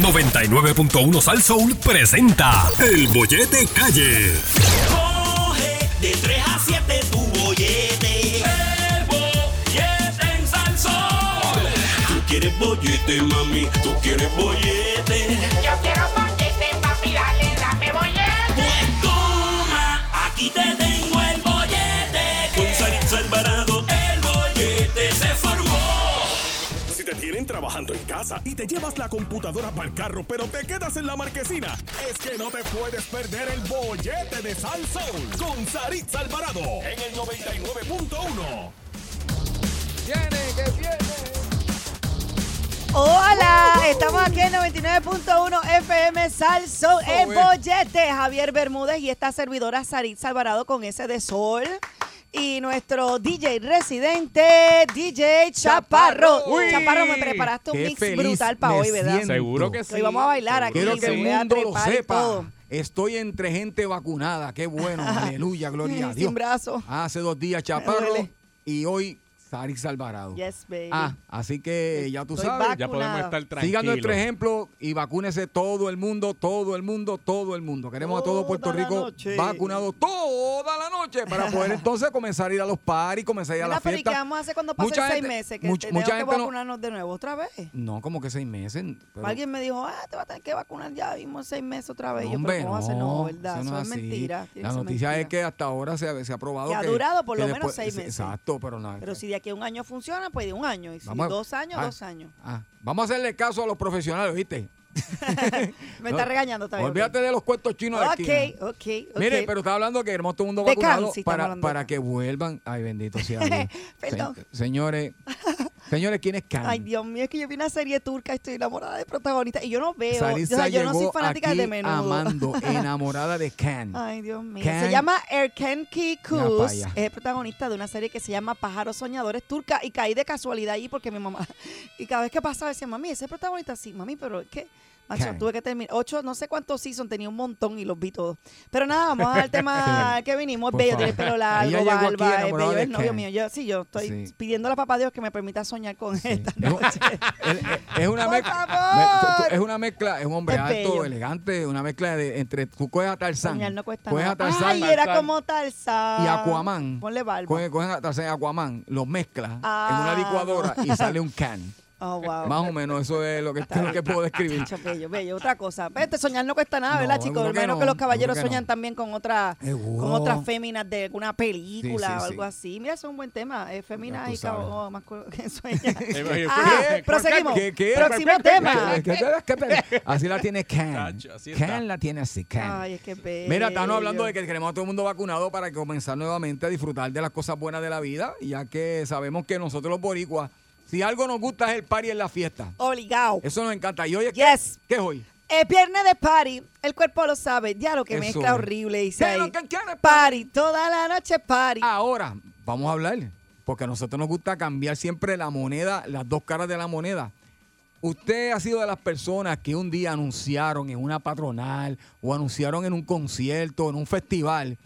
99.1 Sal Soul presenta El Bollete Calle. Coge de 3 a 7 tu bollete. El bollete en Salsón. Tú quieres bollete, mami. Tú quieres bollete. Yo quiero bollete, papi, dale, dame bollete. Pues toma, aquí te casa y te llevas la computadora para el carro, pero te quedas en la marquesina, es que no te puedes perder el bollete de Sal Soul con Saritza Alvarado en el 99.1. Viene, que viene. Hola, estamos aquí en 99.1 FM Salso, el bollete. Javier Bermúdez y esta servidora Sarit Alvarado con ese de sol. Y nuestro DJ residente, DJ Chaparro. Chaparro. Uy, Chaparro, me preparaste un mix brutal para hoy, ¿verdad? siento. Seguro que sí. hoy vamos a bailar aquí. Quiero que el mundo lo sepa. todo. Estoy entre gente vacunada. Qué bueno. Aleluya, gloria a Dios. Sin brazo. Hace dos días Chaparro y hoy Sarix Alvarado. Yes, baby. Ah, así que ya tú Estoy sabes. Ya podemos estar tranquilos. Sigan nuestro ejemplo y vacúnese todo el mundo, todo el mundo, todo el mundo. Queremos a todo Puerto la Rico noche. vacunado toda la noche para poder entonces comenzar a ir a los paris, comenzar a ir a pero ¿y qué fiestas. vamos a hacer cuando pasen Mucha seis gente- meses? Que much- tenemos mucha que gente no- vacunarnos de nuevo otra vez. No, como que seis meses. pero- Alguien me dijo, ah, te vas a tener que vacunar ya mismo seis meses otra vez. No, Yo, hombre, ¿cómo a ser? No, ¿verdad? eso no es así. mentira. La noticia es que hasta ahora se, se ha probado Que que... ha durado por que lo menos después- seis meses. Exacto, pero no. Pero si de aquí a un año funciona, pues de un año. Y si Vamos dos años, ah, dos años. ah, vamos a hacerle caso a los profesionales, ¿viste? Me No, está regañando también. Olvídate de los cuentos chinos de Ok, esquina. ok, ok. Mire, pero está hablando que todo el mundo vacunado para, para que vuelvan. Ay, bendito sea Dios. Perdón. Se- señores, señores, ¿quién es Can? Ay, Dios mío, es que yo vi una serie turca estoy enamorada de protagonista. Y yo no veo. Sarisa o sea, yo no soy fanática aquí de menudo. amando, enamorada de Can. Ay, Dios mío. Can- Se llama pa' Kuz. Es el protagonista de una serie que se llama Pájaros Soñadores Turca. Y caí de casualidad allí porque mi mamá. Y cada vez que pasaba decía, mami, ese protagonista sí, mami, pero es que. Macho, tuve que terminar. Ocho, no sé cuántos seasons, tenía un montón y los vi todos. Pero nada, vamos al tema que vinimos. Por Bello, tiene favor. pelo largo, barba, es enamorada bello, es novio mío. Yo, sí, yo estoy Sí. pidiéndole a papá Dios que me permita soñar con esta Es un- noche. es, es una mezcla. me- es una mezcla, es un hombre Es alto, bello. elegante, una mezcla de entre tú coges a Tarzán, Soñar no cuesta coges a nada. Tarzán Ay, era Tarzán. como Tarzán. y Aquaman. Ponle barba. Cogen, cogen a Tarzán y Aquaman, los mezclas en Ah, una licuadora y sale un can. Oh, wow. Más o menos eso es lo que, lo que puedo describir. Chacho, bello, bello. Otra cosa. Vete, soñar no cuesta nada, ¿verdad, No, chicos? seguro Al que menos no, que los caballeros que sueñan no. también con otras con otras féminas de alguna película Sí, sí, o algo sí. así. Mira, eso es un buen tema. Eh, féminas y caballeros más co- que sueñan. ¿qué? proseguimos. ¿Qué- qué? Próximo tema. ¿Qué- qué- qué- qué- Así la tiene está. Can la tiene así, Can. Ay, es que bello. Mira, estamos hablando de que queremos a todo el mundo vacunado para comenzar nuevamente a disfrutar de las cosas buenas de la vida, ya que sabemos que nosotros los boricuas, si algo nos gusta es el party en la fiesta. Obligado. Eso nos encanta. ¿Y hoy es Yes. qué, ¿Qué es hoy? Es viernes de party. El cuerpo lo sabe. Ya lo que Eso mezcla es. horrible, dice ¿Qué ahí. que quiere, Party. Toda la noche party. Ahora, vamos a hablar, porque a nosotros nos gusta cambiar siempre la moneda, las dos caras de la moneda. Usted ha sido de las personas que un día anunciaron en una patronal o anunciaron en un concierto, en un festival,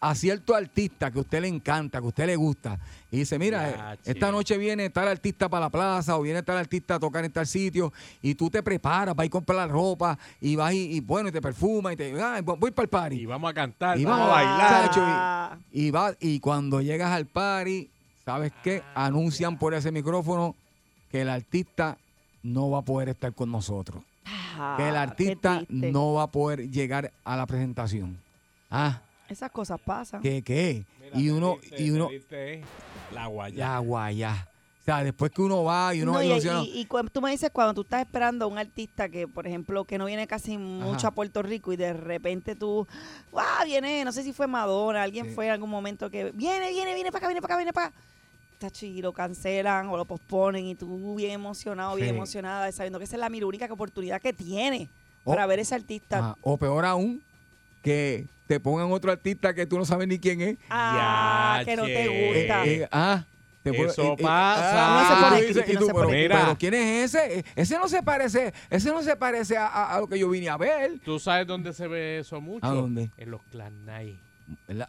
a cierto artista que a usted le encanta, que a usted le gusta, y dice, mira, Ya, eh, esta che. noche viene tal artista para la plaza o viene tal artista a tocar en tal sitio, y tú te preparas, vas a comprar la ropa, y vas y, y bueno, y te perfuma, y te, "Ay, voy para el party. Y vamos a cantar, Y vamos a vamos a bailar. Chacho, Ah. Y va, y cuando llegas al party, ¿sabes qué? Anuncian por ese micrófono que el artista no va a poder estar con nosotros. Ah, que el artista no va a poder llegar a la presentación. Ah, Esas cosas pasan. ¿qué qué? Mira, Y uno, y uno, saliste La guaya. ya, guaya. O sea, después que uno va y uno No, y, ilusiona- y- y cu- tú me dices cuando tú estás esperando a un artista que, por ejemplo, que no viene casi mucho a Puerto Rico y de repente tú, wow, viene, no sé si fue Madonna, alguien Sí. fue en algún momento que viene, viene, viene para acá, viene para acá, viene para acá. Y lo cancelan o lo posponen y tú bien emocionado, bien Sí. emocionada, sabiendo que esa es la mi- única oportunidad que tiene Oh. para ver ese artista. O peor aún, que te pongan otro artista que tú no sabes ni quién es. Ah, Ya, que no te gusta. Eh, eh, ah, te puedo- Eso pasa. No se pone tú dices, escrito, y no tú, se pero, pone escrito. pero ¿quién es ese? Ese no se parece, ese no se parece a, a- a lo que yo vine a ver. ¿Tú sabes dónde se ve eso mucho? ¿A dónde? En los clan night.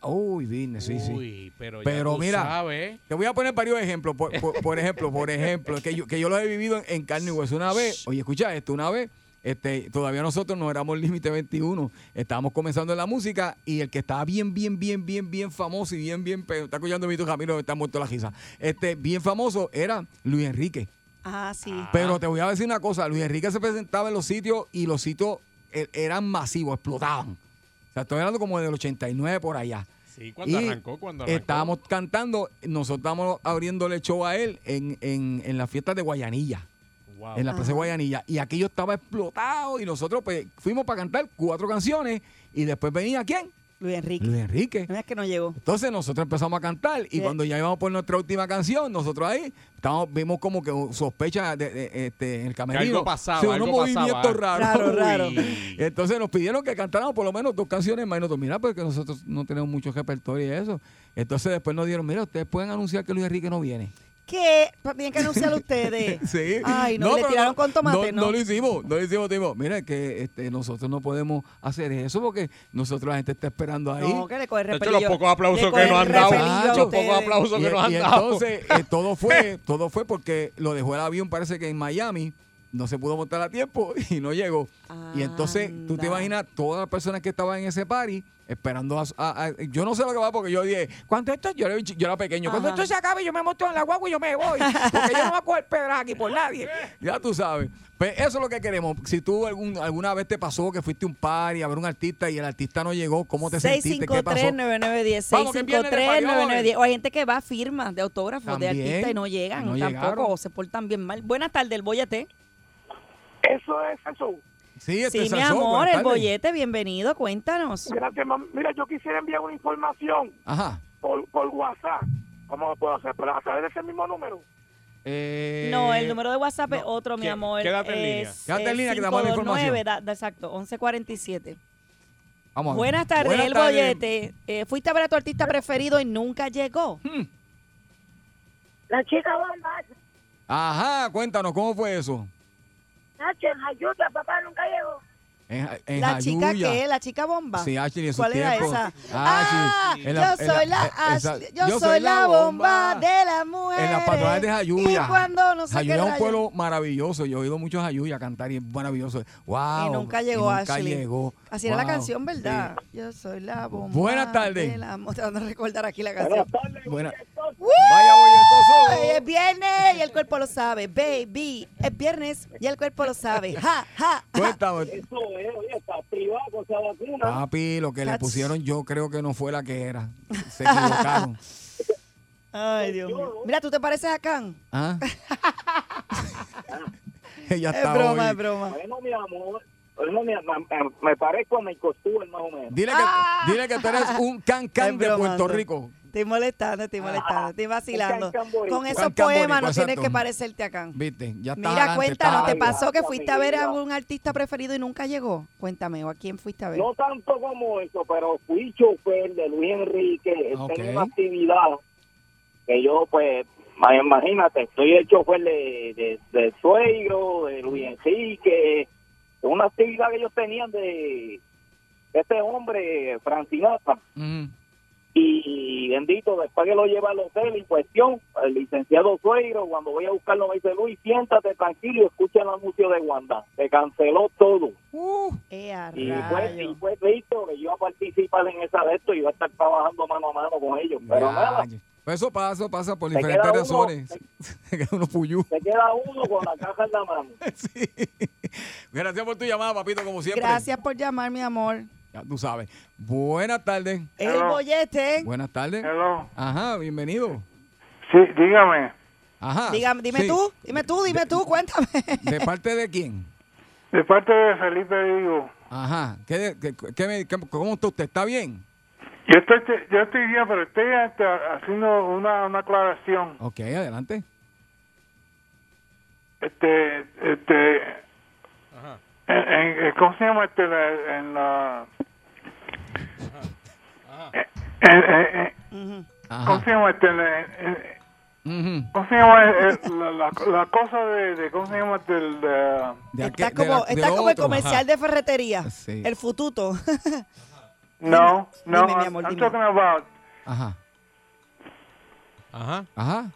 Uy, business, sí, sí. Uy, pero, Pero ya mira, sabes. Te voy a poner varios ejemplos. Por, por- por ejemplo, por ejemplo, que yo, que yo lo he vivido en, en carne y hueso. Una vez, oye, escucha esto, una vez este, todavía nosotros no éramos límite 21, estábamos comenzando en la música y el que estaba bien, bien, bien, bien, bien famoso y bien, bien, está escuchando mi tu Camilo, está muerto la risa, este, bien famoso era Luis Enrique. Ah, sí. Pero te voy a decir una cosa, Luis Enrique se presentaba en los sitios y los sitios eh, eran masivos, explotaban. O sea, estoy hablando como del 89 por allá. Sí, cuando Y arrancó, cuando arrancó. Estábamos cantando, nosotros estábamos abriéndole show a él en, en, en las fiestas de Guayanilla, Wow. en la plaza de Guayanilla. Y aquello estaba explotado y nosotros pues fuimos para cantar cuatro canciones y después venía ¿quién? Luis Enrique. Luis Enrique. No es que no llegó. Entonces nosotros empezamos a cantar y Sí. cuando ya íbamos por nuestra última canción, nosotros ahí estábamos, vimos como que sospecha de, de- este, en el camerino. algo pasaba, Sí, unos algo movimientos pasaba. raros. Raro. Entonces nos pidieron que cantáramos por lo menos dos canciones más y nosotros, mira, porque nosotros no tenemos mucho repertorio y eso. Entonces después nos dieron, mira, ustedes pueden anunciar que Luis Enrique no viene. ¿Qué? Tienen que anunciar ustedes. Sí. Ay, no, le tiraron con tomate, ¿no? No, lo hicimos, no lo hicimos. Dijimos, mira, que este, nosotros no podemos hacer eso porque nosotros la gente está esperando ahí. No, que le coge De hecho, repelillo. los pocos aplausos que nos han dado, repelillo los pocos aplausos y, que nos han dado. entonces eh, todo fue todo fue porque lo dejó el avión parece que en Miami no se pudo montar a tiempo y no llegó y entonces tú te imaginas todas las personas que estaban en ese party esperando a, a- a- yo no sé lo que va porque yo dije cuando esto yo era, yo era pequeño cuando Ajá. esto se acabe yo me monto en la guagua y yo me voy porque yo no voy a coger pedra aquí por nadie ya tú sabes pues eso es lo que queremos si tú algún, alguna vez te pasó que fuiste a un party a ver un artista y el artista no llegó ¿cómo te sentiste? ¿qué pasó? 653-9910. Vamos, que viene de 653-9910. O hay gente que va a firmas de autógrafos de artistas y no llegan No tampoco. llegaron. O se portan bien mal. Buenas tardes, el bollete. Eso es Jesús. Sí, este Sí, mi amor, buenas el bollete, bienvenido. Cuéntanos. Gracias. Mira, yo quisiera enviar una información ajá por, por WhatsApp. ¿Cómo lo puedo hacer? ¿Pero a través de ese mismo número? Eh, No, el número de WhatsApp es otro, mi ¿Qué- amor. quédate en línea. Es, Quédate en eh, línea que te damos la 529, información. da- da- exacto, 1147. Vamos. Buenas tardes, Buenas el tardes. bollete. Eh, fuiste a ver a tu artista preferido y nunca llegó. La chica bomba, Ajá, cuéntanos, ¿cómo fue eso? Nacho, en ayuda, papá nunca llegó. En, en ¿La chica Jayuya. qué? ¿La chica bomba? Sí, Ashley, en ¿Cuál era esa? Ah, en yo en soy la, esa- yo, soy la bomba de la mujer. En las patronales de Jayuya. Y cuando no sé Jayuya es un pueblo maravilloso. Yo he ido mucho a Jayuya a cantar y es maravilloso. Wow. Y nunca llegó y nunca Ashley. llegó. Así era la Wow. canción, ¿verdad? Yo soy la bomba. Buenas tardes. mu- Tratando de recordar aquí la canción. Buena- ¡Woo! Vaya, bolletoso. Ay, Es viernes y el cuerpo lo sabe, baby. Es viernes y el cuerpo lo sabe. Ja, ja, ja. Cuéntame. Eso es, oye, está privado con esa vacuna. Papi, lo que le pusieron yo creo que no fue la que era. Se equivocaron. Ay, Dios mío. Mira, ¿tú te pareces a Can? ¿Ah? Ella Es broma, hoy. es broma. Bueno, mi amor. Bueno, mi, me, me parezco a Michael Stewart, más o menos. Dile que, Ah. dile que tú eres un can can Es de. Puerto Rico. Estoy molestando, estoy molestando, estoy vacilando. Can can. Con esos Can poemas no tienes que parecerte a Can. Viste, ya está. Mira, cuéntanos, ¿te pasó que fuiste a ver a algún artista preferido y nunca llegó? Cuéntame, ¿o a quién fuiste a ver? No tanto como eso, pero fui chofer de Luis Enrique. Ok. Tengo una actividad que yo, pues, ma- imagínate, soy el chofer de, de, de suegro, de Luis Enrique. Una actividad que ellos tenían de este hombre, Francinata. Ujú. Y bendito, después que lo lleva al hotel en cuestión, el licenciado Suegro, cuando voy a buscarlo, me dice, Luis, siéntate tranquilo y escucha el anuncio de Wanda. Se canceló todo. Uh, Y fue, y fue visto que yo iba a participar en esa de esto y iba a estar trabajando mano a mano con ellos. Pero nada. Pues eso pasa, eso pasa por Se diferentes uno- razones. Se queda uno puyú. se queda uno con la caja en la mano. Sí. Gracias por tu llamada, papito, como siempre. Gracias por llamar, mi amor. Ya tú sabes. Buenas tardes. El bollete. Buenas tardes. Hello. Ajá, bienvenido. Sí, dígame. Ajá. Dígame, dime Sí. tú, dime tú, dime tú, cuéntame. ¿De parte de quién? De parte de Felipe digo, Ajá. ¿Qué, qué- qué- ¿Cómo está usted? ¿Está bien? Yo estoy, yo estoy bien, pero estoy este, haciendo una, una aclaración. Ok, adelante. Este, este, Ajá. en, en- en- ¿cómo se llama este? la- En la, en- en- en- ¿cómo Ajá. se llama este? En- en- Ujú. ¿Cómo se llama eh, la, la, la cosa de, de, ¿cómo se llama este? El, de- Está de como, está como el comercial de ferretería. Sí. El fututo. no, no, dime, mi I'm, amor, I'm dime. talking about Ajá. Ajá. Ajá.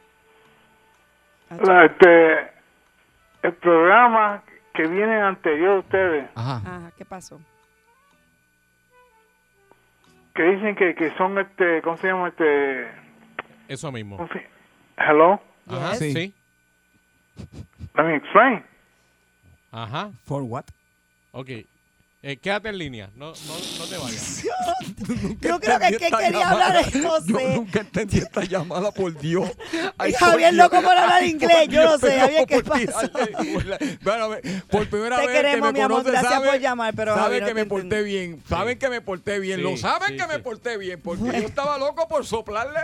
la, este, el programa que vienen anterior a ustedes, Ajá. Ajá, ¿qué pasó? que dicen que, que son, este, ¿cómo se llama? Este, Eso mismo. ¿cómo se- Hello? Ajá, Sí. sí. Let me explain. Ajá. For what? Ok. Eh, quédate en línea. No, no, no te vayas. Yo creo que es que quería llamada- hablar de Yo José. nunca entendí esta llamada, por Dios. Ay, Y Javier por no como hablar inglés, yo no sé, Javier, ¿qué burla. Bueno, por primera Te vez queremos, que me mi amor, conoce, gracias sabe, por llamar, pero sabe Javier, no que me porté bien, saben que me porté bien, Sí, lo saben sí, que me porté bien, porque yo estaba loco por soplarle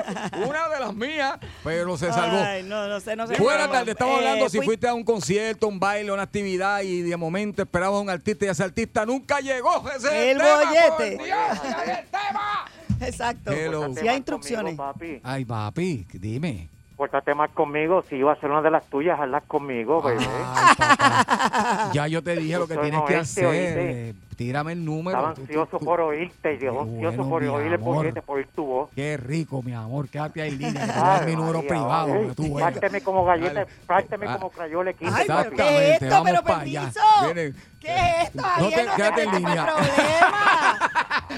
una de las mías, pero se salvó. Ay, no, no sé, no sé. Buenas pero, tardes, estamos eh, hablando si fui- fuiste a un concierto, un baile, una actividad y de momento esperabas a un artista y ese artista nunca llegó. Ese es El tema, bollete. por Dios, ese es el tema. Exacto. Hello. Si hay instrucciones. papi. Ay, papi, dime. Pórtate más conmigo. Si iba a ser una de las tuyas, hazlas conmigo, bebé. Ay, papá. Ya yo te dije lo que tienes que hacer. oíste. eh, Tírame el número. Estaba Tú- tú- ansioso tú- por oírte y yo Qué ansioso bueno, por oír el amor. bollete, por oír tu voz. Qué rico, mi amor. Quédate ahí en línea. Ay, mi número María, privado. ay, tú. Párteme como galleta, párteme Ah. como crayola Ay, papi. ¿pero qué es esto? vamos Pero para allá. Viene. ¿Qué es esto, No te- quédate en línea. problema.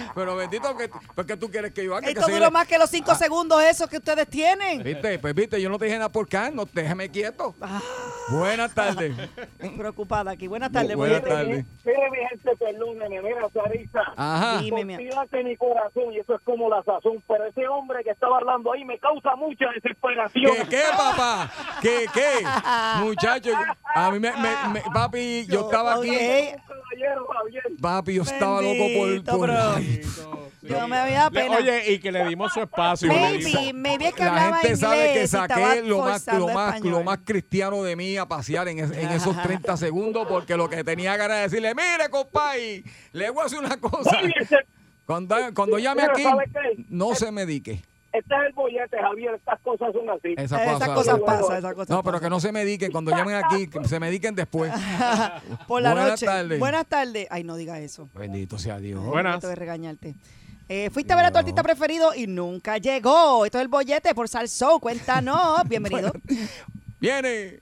Pero bendito, que, porque tú quieres que yo haga. Esto duró más que los Ah. cinco segundos esos que ustedes tienen. Viste, pues viste, yo no te dije nada por acá, no déjame quieto. Buenas tardes. Preocupada aquí. Buenas tardes, Buenas tardes. Mire, mi gente, perdóneme, mira, Sarisa. Ajá. Dime, mi amor. Confíate en mi corazón y eso es como la sazón. Pero ese hombre que estaba hablando ahí me causa mucha desesperación. ¿Qué, qué, papá? ¿Qué, qué? Muchachos, a mí me, me- me- papi, yo estaba aquí. Ok. Caballero, Javier. Papi, yo estaba loco Bendito, por. por bro. ay, Yo me había Le- pena. oye, y que le dimos su espacio. le Maybe, dimos- maybe es que la hablaba gente sabe que inglés y estaba saqué lo más, forzando lo, más, español. lo más cristiano de mí a pasear en, es- en esos 30 segundos porque lo que tenía ganas de decirle, mire, compadre, le voy a decir una cosa. Cuando, cuando llame aquí, ¿sabe qué? no se me dique. Este es el bollete, Javier. Estas cosas son así. Esas Esas cosas- cosas pasan, esas cosas No, pero que no se me diquen. Cuando llamen aquí, que se me diquen después. Por la Buenas noche. tardes. Buenas tardes. Ay, no diga eso. Bendito sea Dios. Buenas. Que regañarte. Eh, fuiste a ver a tu artista preferido y nunca llegó. Esto es el bollete por Salsó. Cuéntanos. Bienvenido. Viene.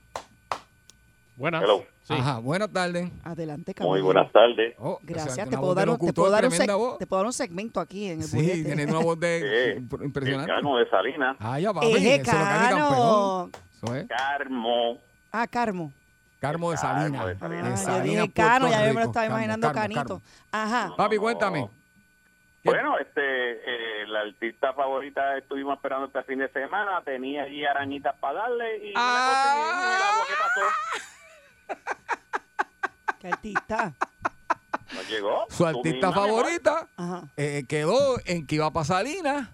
Buenas. Hello. Sí. Ajá, buenas tardes. Adelante, Muy caballero. buenas tardes. Oh, o sea, Gracias. Te puedo, de dar un, te, locutor, puedo dar un te puedo dar un segmento aquí en el Sí, tiene una voz de Sí. imp- impresionante. Cano de Salinas. Ah, ya va, Eje, eso es lo que hace campeón. Cano. Eso es. Carmo. Ah, Carmo. Carmo de Carmo Salinas. de Ah, Salinas. De yo dije Cano, ya yo me lo estaba Carmo, imaginando Carmo, Canito. Carmo. Ajá. Papi, No. cuéntame. ¿Qué? Bueno, este, eh, la artista favorita estuvimos esperando este fin de semana. Tenía allí arañitas para darle y Ah. no la conseguí. ¿Qué pasó? ¿Qué artista? No llegó. Su artista amor. favorita eh, quedó en que iba Salinas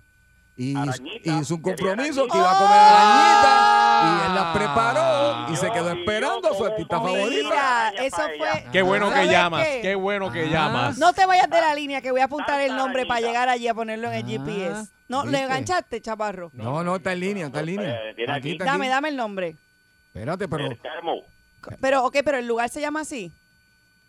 y Arañita, y hizo un compromiso que iba a comer arañita y él las preparó y se quedó esperando a su artista favorita. Eso fue. Qué bueno que ¿Sabes llamas. qué? Qué bueno que Ah. llamas. No te vayas de la línea que voy a apuntar el nombre para llegar allí a ponerlo en el Ah, GPS. No, ¿le ¿viste? enganchaste, chaparro? No, no, está en línea, está en línea. Eh, tiene aquí. está Dame, aquí. dame el nombre. Espérate, pero. Pero, ok, pero el lugar se llama así.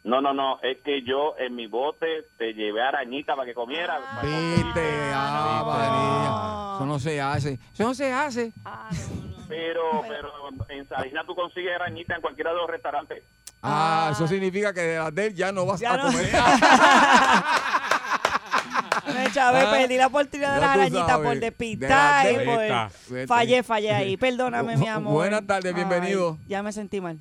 No, no, no. Es que yo en mi bote te llevé arañita para que comiera. para que viste, ah, María. Eso no se hace. Eso no se hace. Pero, pero en Salinas tú consigues arañita en cualquiera de los restaurantes. Ah, eso significa que de las de él ya no vas Ya a no. comer. Me chavé, Ah, perdí la oportunidad de ya la tú arañita sabes, por de despistar. y por-. Fallé, fallé ahí. Perdóname, mi amor. Buenas tardes, bienvenido. Ay, ya me sentí mal.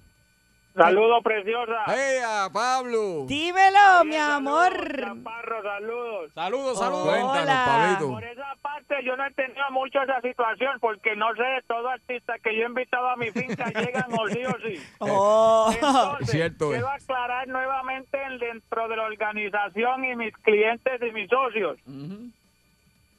Saludos, preciosa. ¡Hey, a Pablo! Dímelo, mi amor. Chaparro, saludos. Saludos, Oh. saludos. Cuéntanos, Hola. Pablito. Por esa parte yo no he tenido mucho esa situación porque no sé, todo artista que yo he invitado a mi finca llegan o sí o sí. Oh. Entonces, Cierto es. quiero aclarar nuevamente el- dentro de la organización y mis clientes y mis socios.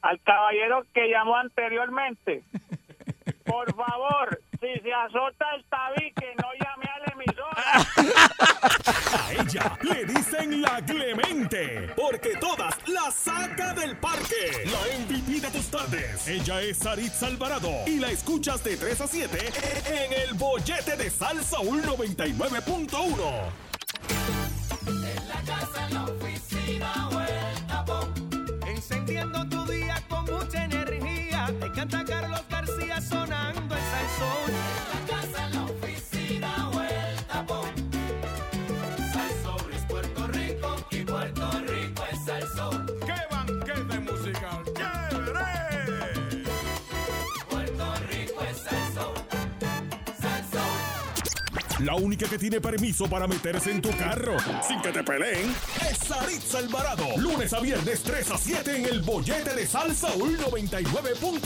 Al caballero que llamó anteriormente. Por favor, si se azota el tabique, no llame a la ella le dicen la Clemente, porque todas la saca del parque. La MVP de tus tardes. Ella es Saritza Alvarado y la escuchas de 3 a 7 en el bollete de Salsa 99.1. Encendiendo La única que tiene permiso para meterse en tu carro sin que te peleen es Saritza Alvarado. Lunes a viernes 3 a 7 en el bollete de Salsa 99.1.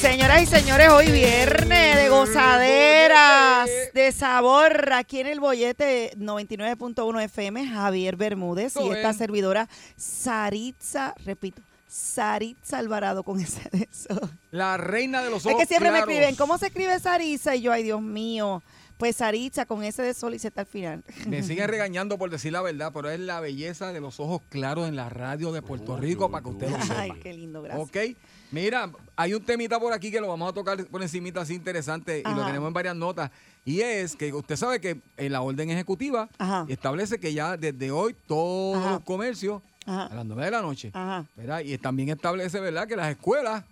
Señoras y señores, hoy viernes de gozaderas, de sabor, aquí en el bollete 99.1 FM, Javier Bermúdez y esta es. servidora Saritza, repito, Saritza Alvarado con ese de eso. La reina de los Es ojos que siempre me escriben, ¿cómo se escribe Saritza? Y yo, ay Dios mío, pues Saritza con ese de sol y Z al final. Me siguen regañando por decir la verdad, pero es la belleza de los ojos claros en la radio de Puerto Rico para que usted lo sepa. Ay, qué lindo, gracias. Ok, mira, hay un temita por aquí que lo vamos a tocar por encimita así interesante y lo tenemos en varias notas. Y es que usted sabe que en la orden ejecutiva Ajá. establece que ya desde hoy todos Ajá. los comercios Ajá. a las 9 de la noche, Ajá. ¿verdad? Y también establece, ¿verdad?, que las escuelas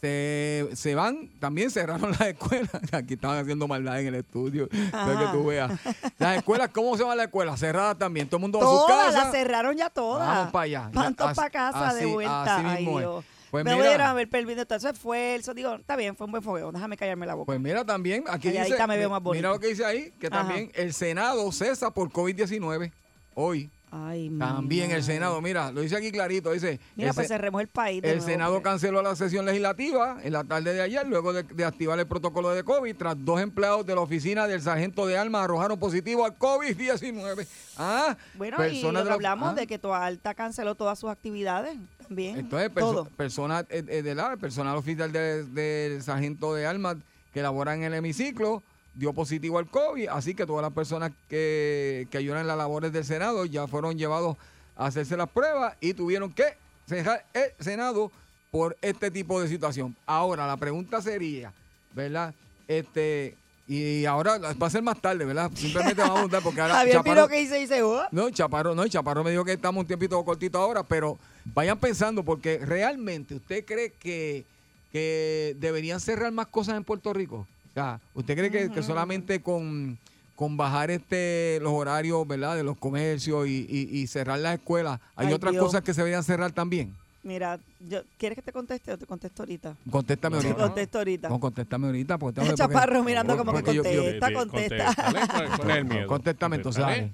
se, se van, también cerraron las escuelas. Aquí estaban haciendo maldad en el estudio, para que tú veas. Las escuelas, ¿cómo se van las escuelas? Cerradas también, todo el mundo a su Todas casa. las cerraron ya todas. Vamos para allá. Así- para casa de vuelta. así Ay, mismo es. Dios. Pues mira. haber perdido todo ese esfuerzo. Digo, está bien, fue un buen fogueo. Déjame callarme la boca. Pues mira también, aquí Calladita dice, me veo más bonita. mira lo que dice ahí, que Ajá. también el Senado cesa por COVID-19 hoy. Ay, También el. Senado, mira, lo dice aquí clarito, dice, Mira, el, pues se- cerremos el país. el nuevo, Senado porque- canceló la sesión legislativa en la tarde de ayer luego de, de activar el protocolo de COVID tras dos empleados de la oficina del sargento de armas arrojaron positivo al COVID-19. Ah, Bueno, y lo que hablamos ah. de que Toa Alta canceló todas sus actividades también. Entonces, perso- personas eh, eh, de la, personal oficial de- del sargento de armas que labora en el hemiciclo dio positivo al COVID, así que todas las personas que, que ayudan en las labores del Senado ya fueron llevados a hacerse las pruebas y tuvieron que cerrar el Senado por este tipo de situación. Ahora, la pregunta sería, ¿verdad? Este, y ahora va a ser más tarde, ¿verdad? Simplemente vamos a preguntar porque ahora Javier Chaparro- que dice, dice, oh, no, Chaparro, no, Chaparro me dijo que estamos un tiempito cortito ahora, pero vayan pensando, porque realmente usted cree que, que deberían cerrar más cosas en Puerto Rico. O sea, ¿usted cree que, que solamente con, con bajar este los horarios, ¿verdad? De los comercios y, y- y cerrar las escuelas, hay Ay, otras Dios. cosas que se deberían cerrar también? mira, yo, ¿quieres que te conteste o te contesto ahorita? Contéstame Te ahorita. contesto ahorita. No, contéstame ahorita. Porque tengo Chaparro porque- mirando como que porque yo- yo- contesta, contesta. Contéstale, ¿cuál- cuál es el miedo? Contéstame entonces, dale.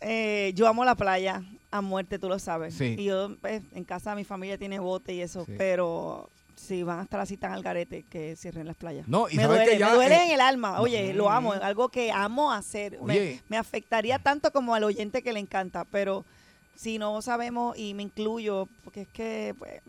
Eh, yo amo la playa a muerte, tú lo sabes. Sí. Y yo, pues, en casa mi familia tiene bote y eso, Sí. pero si van a estar así tan al garete, que cierren las playas. No, y me duele, que ya, me duele eh, en el alma. Oye, lo amo, es algo que amo hacer. Me, afectaría tanto como al oyente que le encanta, pero si no sabemos, y me incluyo, porque es que, pues,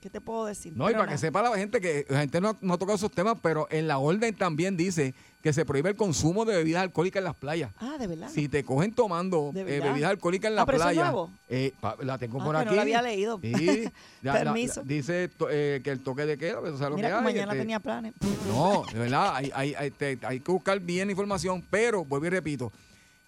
¿qué te puedo decir? No, y Pero para que sepa la gente que la gente no, no ha tocado esos temas, pero en la orden también dice que se prohíbe el consumo de bebidas alcohólicas en las playas. Ah, de verdad. Si te cogen tomando ¿De eh, bebidas alcohólicas en la Ah, pero eso es playa, nuevo. eh, pa- la tengo Ah, por que aquí. no la había leído. Sí, la- la- Permiso. la- dice to- eh, que el toque de queda, pues, ¿sabes lo Mira que que hay? mañana Este, tenía planes. No, de verdad, hay, hay, hay, te- hay que buscar bien la información, pero vuelvo y repito,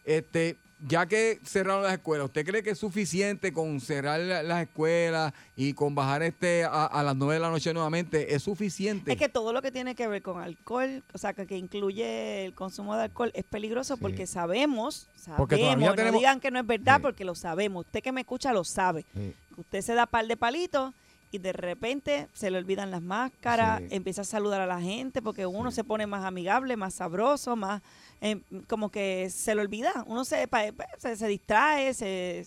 este, ya que cerraron las escuelas, ¿usted cree que es suficiente con cerrar la- las escuelas y con bajar este a, a las 9 de la noche nuevamente? ¿Es suficiente? Es que todo lo que tiene que ver con alcohol, o sea, que, que incluye el consumo de alcohol, es peligroso porque sabemos, Porque sabemos, todavía no tenemos- digan que no es verdad Sí. porque lo sabemos. Usted que me escucha lo sabe. Sí. Usted se da par de palitos y de repente se le olvidan las máscaras, Sí. empieza a saludar a la gente porque uno se pone más amigable, más sabroso, más eh, como que se le olvida. Uno se, se, se distrae, se,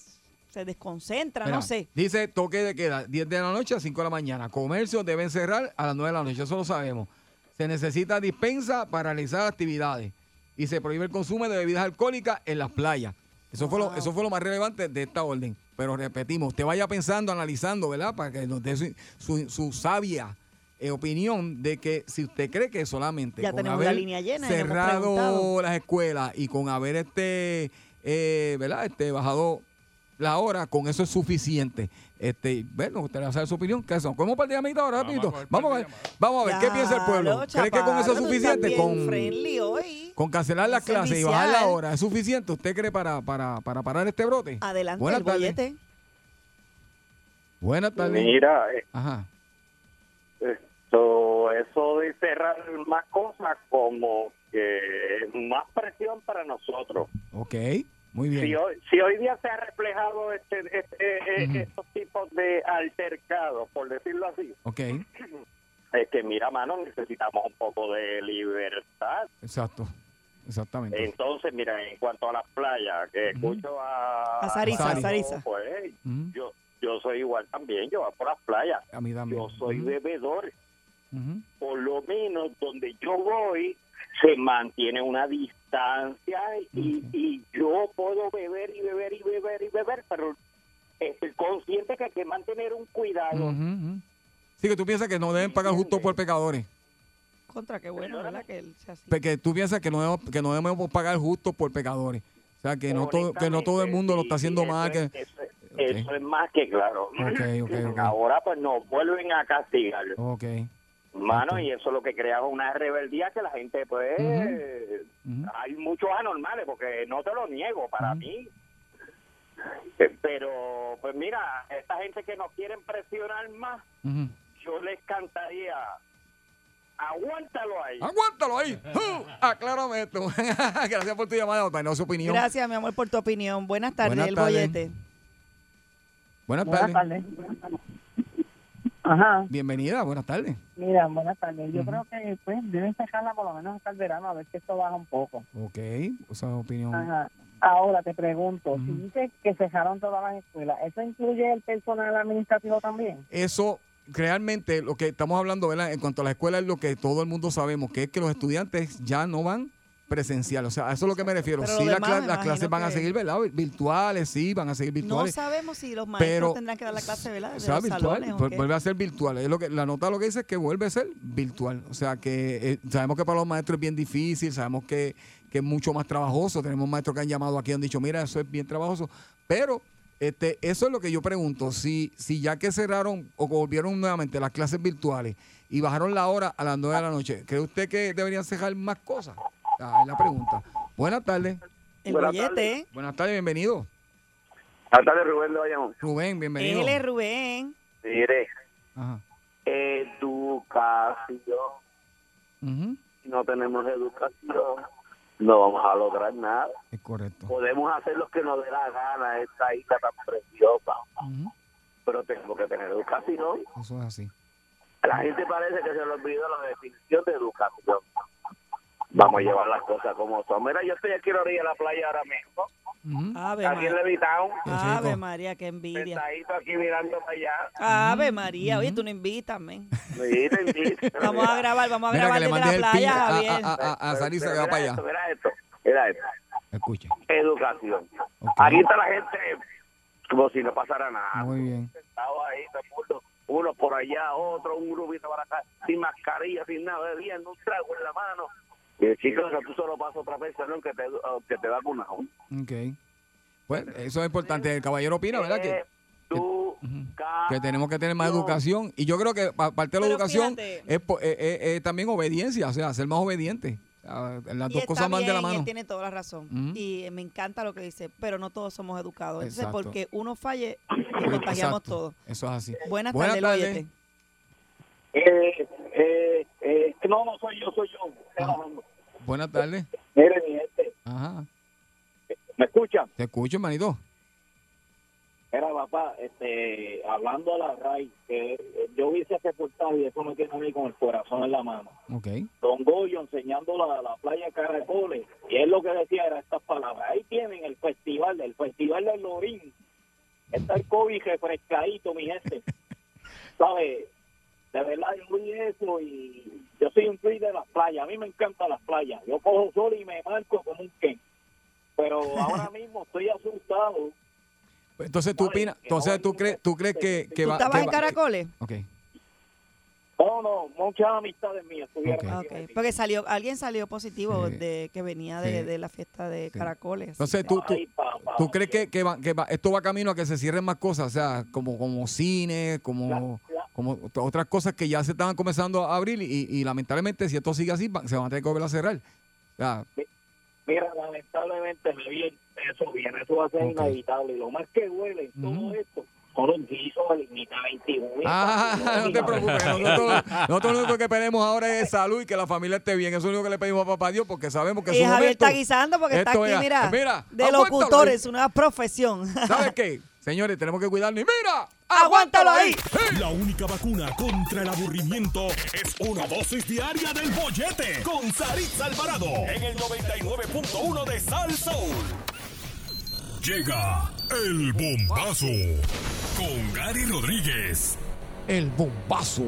se desconcentra, Mira, no sé. Dice toque de queda, 10 de la noche a 5 de la mañana. Comercios deben cerrar a las 9 de la noche, eso lo sabemos. Se necesita dispensa para realizar actividades y se prohíbe el consumo de bebidas alcohólicas en las playas. Eso, fue lo, eso fue lo más relevante de esta orden. Pero repetimos, usted vaya pensando, analizando, ¿verdad? Para que nos dé su, su- su sabia eh, opinión de que si usted cree que solamente Ya con tenemos haber la línea llena cerrado las escuelas y con haber este, eh, ¿verdad? Este, bajado la hora, con eso es suficiente. Este, bueno, usted le va a saber su opinión. ¿Qué son? ¿Cómo para el diamito ahora, rapidito? Vamos a ver, vamos a ver, ¿qué piensa el pueblo? ¿Cree que con eso es suficiente? Con, friendly hoy. Con cancelar es clases y bajar la hora, ¿es suficiente? ¿Usted cree para, para, para parar este brote? Adelante, Buenas el tardes. bollete. Buenas tardes. Mira, eh, Ajá. esto, eso de cerrar más cosas como que es más presión para nosotros. Ok. Muy bien. Si hoy, si hoy día se ha reflejado este, este, eh, Ujú. estos tipos de altercados, por decirlo así, Ok, es que mira, mano, necesitamos un poco de libertad. exacto. Exactamente. Entonces, mira, en cuanto a las playas, que escucho a... A Sarisa, a Sarisa. Pues, yo, yo soy igual también, yo voy por las playas. A mí también. Yo soy bebedor. Por lo menos donde yo voy, se mantiene una distancia y, y yo puedo beber y beber y beber y beber, pero estoy consciente que hay que mantener un cuidado. Sí, que tú piensas que no deben pagar justo por pecadores. Contra, qué bueno, ¿verdad? Que él sea así. Porque tú piensas que no debemos, que no debemos pagar justo por pecadores. O sea, que no todo, que no todo el mundo lo está haciendo Sí, mal. eso Que, es- Eso, eso es más que claro. Ok, ok, ok. Ahora pues nos vuelven a castigar. ok. Mano, y eso es lo que crea una rebeldía que la gente, pues, Ujú. hay muchos anormales, porque no te lo niego, para mí. Eh, Pero, pues mira, esta gente que nos quieren presionar más, yo les cantaría, aguántalo ahí. Aguántalo ahí. ¡Uh! Aclárame esto. Gracias por tu llamada, su opinión. Gracias, mi amor, por tu opinión. Buenas tardes, Buenas el tardes. bollete. Buenas Buenas tardes. tardes. Ajá, Bienvenida, buenas tardes. mira, buenas tardes. Yo creo que pues deben dejarla por lo menos hasta el verano a ver si esto baja un poco. Ok, esa opinión. Ajá. Ahora te pregunto, si Ujú. dice que cerraron todas las escuelas, ¿eso incluye el personal administrativo también? Eso realmente lo que estamos hablando, ¿verdad? En cuanto a la escuela es lo que todo el mundo sabemos, que es que los estudiantes ya no van presencial. O sea, a eso es lo que me refiero. Pero Sí, la demás, las clases van a seguir, ¿verdad? Virtuales, sí, van a seguir No virtuales. sabemos si los maestros Pero- tendrán que dar la clase, ¿verdad? O sea, virtual, salones, ¿o pues, vuelve a ser virtual. Es lo que, la nota lo que dice es que vuelve a ser virtual. O sea, que eh, sabemos que para los maestros es bien difícil, sabemos que, que es mucho más trabajoso. Tenemos maestros que han llamado aquí y han dicho, mira, eso es bien trabajoso. Pero este, eso es lo que yo pregunto. Si, si ya que cerraron o volvieron nuevamente las clases virtuales y bajaron la hora a las 9 de la noche, ¿cree usted que deberían cerrar más cosas? Ah, es la pregunta. Buenas tardes. El Buenas bollete. Buenas tardes, bienvenido. Hasta de Rubén de Bayamón. Rubén, bienvenido. Él es Rubén. Mire, Ajá. educación. No tenemos educación, no vamos a lograr nada. Es correcto. Podemos hacer lo que nos dé la gana, esta isla tan preciosa, pero tenemos que tener educación. Eso es así. La gente parece que se le olvidó la definición de educación. Vamos a llevar las cosas como son. Mira, yo estoy aquí a la orilla de la playa ahora mismo, Ujú. Ave, aquí en María. Levitown, Ave. María, qué envidia. sentadito aquí mirando para allá. Ave María, oye, tú no invitas, men. Mira, Vamos a grabar, vamos a Mira, grabar desde la playa, a, Javier. a, a, a Sarisa que Pero va para allá. esto, Mira esto, mira esto. Escuche. Educación. Ok. Aquí está la gente como si no pasara nada. Muy bien. Sentado ahí, todo el mundo, uno por allá, otro, un grupito para acá, sin mascarilla, sin nada, bebiendo un trago en la mano. Y el chico, que tú solo pasas otra persona que te, que te vacunado. Ok. Pues eso es importante. El caballero opina, ¿verdad? Que, ujú, que tenemos que tener más educación. Y yo creo que pa- parte de la Pero educación es, eh, eh, eh, también obediencia, o sea, ser más obediente. Las Y dos cosas van de la mano. Él tiene toda la razón. Y me encanta lo que dice, pero no todos somos educados. Entonces, Exacto. porque uno falle, y contagiamos Exacto. todos. Eso es así. Buenas, Buenas tardes. Boyete. Eh, eh, eh, no, no soy yo, soy yo. Ah. Buenas tardes. Mire, mi gente, Ajá. ¿me escuchan? Te escucho, hermanito. Era papá, este, hablando a la raíz, que yo vi ese reportaje y eso me tiene a mí con el corazón en la mano. Ok. Don Goyo enseñando la, la playa Caracoles, y él lo que decía era estas palabras. Ahí tienen el festival, el festival del Lorín. Está el COVID refrescadito, mi gente. ¿Sabe? De verdad, yo vi eso y yo soy un tweet de las playas. A mí me encantan las playas. Yo cojo sol y me marco como un Ken. Pero ahora mismo estoy asustado. Pues Entonces tú opinas, entonces tú crees, tú crees que, que ¿Tú va. estabas que en va- Caracoles? Ok. No, no, muchas amistades mías estuvieron Ah, aquí. ok. Porque salió, alguien salió positivo Sí. de que venía de, Sí. de la fiesta de Caracoles. Entonces tú, tú, Ay, papá. ¿tú crees que, que, va- que va- esto va camino a que se cierren más cosas? O sea, como, como cine, como, como ot- otras cosas que ya se estaban comenzando a abrir y, y lamentablemente si esto sigue así se van a tener que volver a cerrar. Mira, lamentablemente eso viene, eso va a ser inevitable. Y lo más que duele en todo Ujú. esto con un guiso de limita 21. Ah, no te preocupes. Nosotros, nosotros lo único que pedimos ahora es salud y que la familia esté bien. Eso es lo único que le pedimos a papá Dios porque sabemos que Y su Javier momento- está guisando porque está aquí, mira, mira, de locutor, es una profesión. ¿Sabes qué? Señores, tenemos que cuidarnos. Y mira, ¡Aguántalo ahí! La única vacuna contra el aburrimiento es una dosis diaria del bollete con Saritza Alvarado en el 99.1 de Sal Soul. Llega el bombazo con Gary Rodríguez. El bombazo.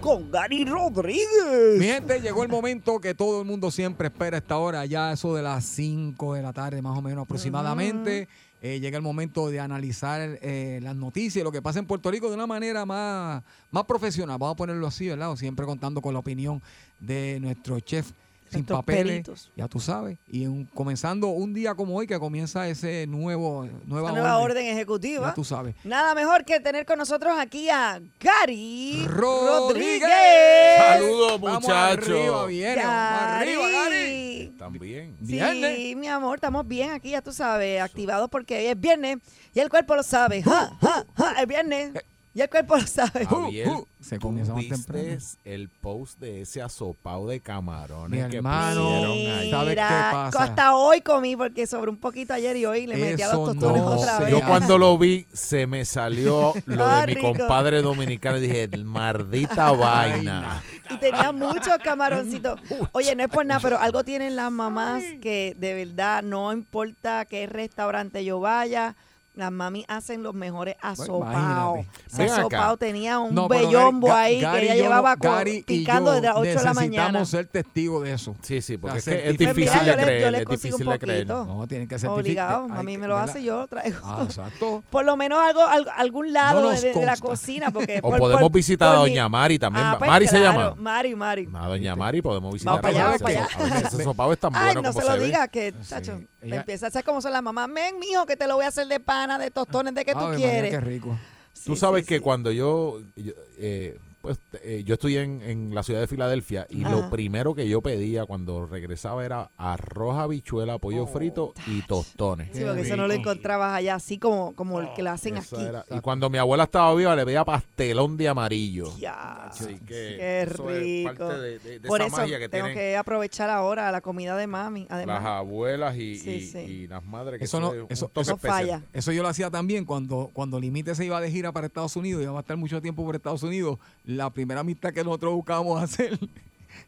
Con Gary Rodríguez. Mi gente, llegó el momento que todo el mundo siempre espera a esta hora, ya eso de las 5 de la tarde más o menos aproximadamente. Eh, llega el momento de analizar eh, las noticias lo que pasa en Puerto Rico de una manera más, más profesional, vamos a ponerlo así, ¿verdad? O Siempre contando con la opinión de nuestro chef sin papeles, peritos. ya tú sabes. Y comenzando un día como hoy que comienza ese nuevo nueva, Esta nueva orden, orden ejecutiva. Ya tú sabes. Nada mejor que tener con nosotros aquí a Gary Rodríguez. Rodríguez. Saludos, muchachos. arriba, viene, arriba, Gary. También. Sí, mi amor, estamos bien aquí, ya tú sabes, activados porque hoy es viernes y el cuerpo lo sabe. Ja, ja, ja, es viernes y el cuerpo lo sabe. Javier, Se ¿tú comienza más temprano. el post de ese asopado de camarones Mi que hermano, pusieron ahí? ¿sabes qué pasa? hasta hoy comí porque sobre un poquito ayer y hoy le metí a los Eso tostones no otra se vez. Yo cuando lo vi, se me salió lo Ah, de mi compadre dominicano y dije, maldita vaina. Y tenía muchos camaroncitos. Oye, no es por nada, pero algo tienen las mamás que de verdad no importa qué restaurante yo vaya. Las mami hacen los mejores asopados. Ese asopado tenía un No, bellombo Gary- ahí Gary que ella no- llevaba Gary picando desde las 8 de la mañana. Necesitamos ser testigos de eso. Sí, sí, porque O es que es certificado. difícil Pues de mira, yo le- yo creer, le es consigo difícil un de creer. poquito. No, tienen que ser Obligado, a mí me lo hace, yo lo traigo. Ah, exacto. Por lo menos algo, algo- algún lado No de, de la cocina. Porque O por- podemos por- visitar a por mi- Doña Mari también. Ah, pues Mari se claro, llama. Mari, Mari. A Doña Mari podemos visitar. Vamos para allá, vamos para sopado. Ese sopado es tan Ay, bueno no como se lo diga, que, chacho, Ella- empieza. ¿Sabes cómo son las mamás? Ven, mijo, que te lo voy a hacer de pana, de tostones, de que tú Ave María, quieres. qué rico. Tú sabes sí, que sí. cuando yo, yo, eh, pues, eh, yo estudié en, en la ciudad de Filadelfia y lo primero que yo pedía cuando regresaba era arroz, habichuela, pollo frito y tostones. Sí, porque eso no lo encontrabas allá así como, como el que lo hacen aquí. era- Y cuando mi abuela estaba viva le pedía pastelón de amarillo. Ya, Así que qué eso es rico. parte de, de- de Por esa eso magia que tengo tienen que aprovechar ahora la comida de mami. las abuelas y, Sí, y- sí. y las madres. Que Eso no, eso, toque eso especial. falla. Eso yo lo hacía también cuando, cuando Limite se iba de gira para Estados Unidos, iba a estar mucho tiempo por Estados Unidos. La primera amistad que nosotros buscábamos hacer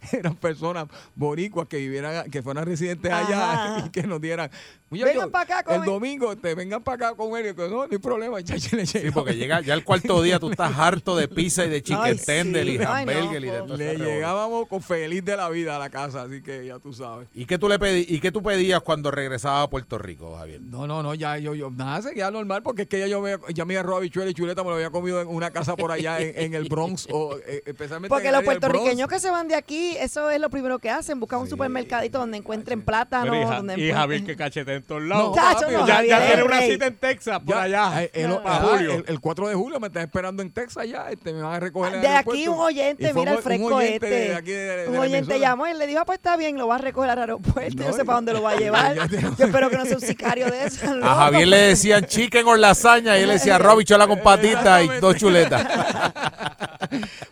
eran personas boricuas que vivieran, que fueran residentes allá Ajá. y que nos dieran. Vengan pa' acá a El domingo, te vengan para acá con él. Y yo, no, no hay problema, chacho, le Sí, llegaba- porque llega ya el cuarto día tú estás harto de pizza y de chicken tender y. Ay, no, hamburger y de todo Le llegábamos con feliz de la vida a la casa, así que ya tú sabes. ¿Y qué tú le pedí, y qué tú pedías cuando regresaba a Puerto Rico, Javier? No, no, no, ya yo, yo, nada, seguía normal porque es que ya yo me, ya mi arroz, habichuela y chuleta me lo había comido en una casa por allá en, en el Bronx, o eh, especialmente porque en el los puertorriqueños que se van de aquí, eso es lo primero que hacen. Buscan un supermercadito donde encuentren plátanos. Pero y, Ja- donde y encuentren- Javier que cachete en todos lados. No, Chacho, papi, no, ya, Javier, ya tiene una rey. cita en Texas por Ya, allá. eh, el, No. Julio. el- el 4 de julio me están esperando en Texas ya, este, me van a recoger en el De aquí aeropuerto. un oyente, fue mira el un fresco oyente este. de aquí de- de un la oyente emisora. llamó y le dijo, ah, pues está bien, lo va a recoger al aeropuerto. No, yo sé para dónde lo va a ya llevar. tenemos- Yo espero que no sea un sicario de eso. A Javier le decían chicken o lasaña y él decía arroz, bichuela con patita y dos chuletas.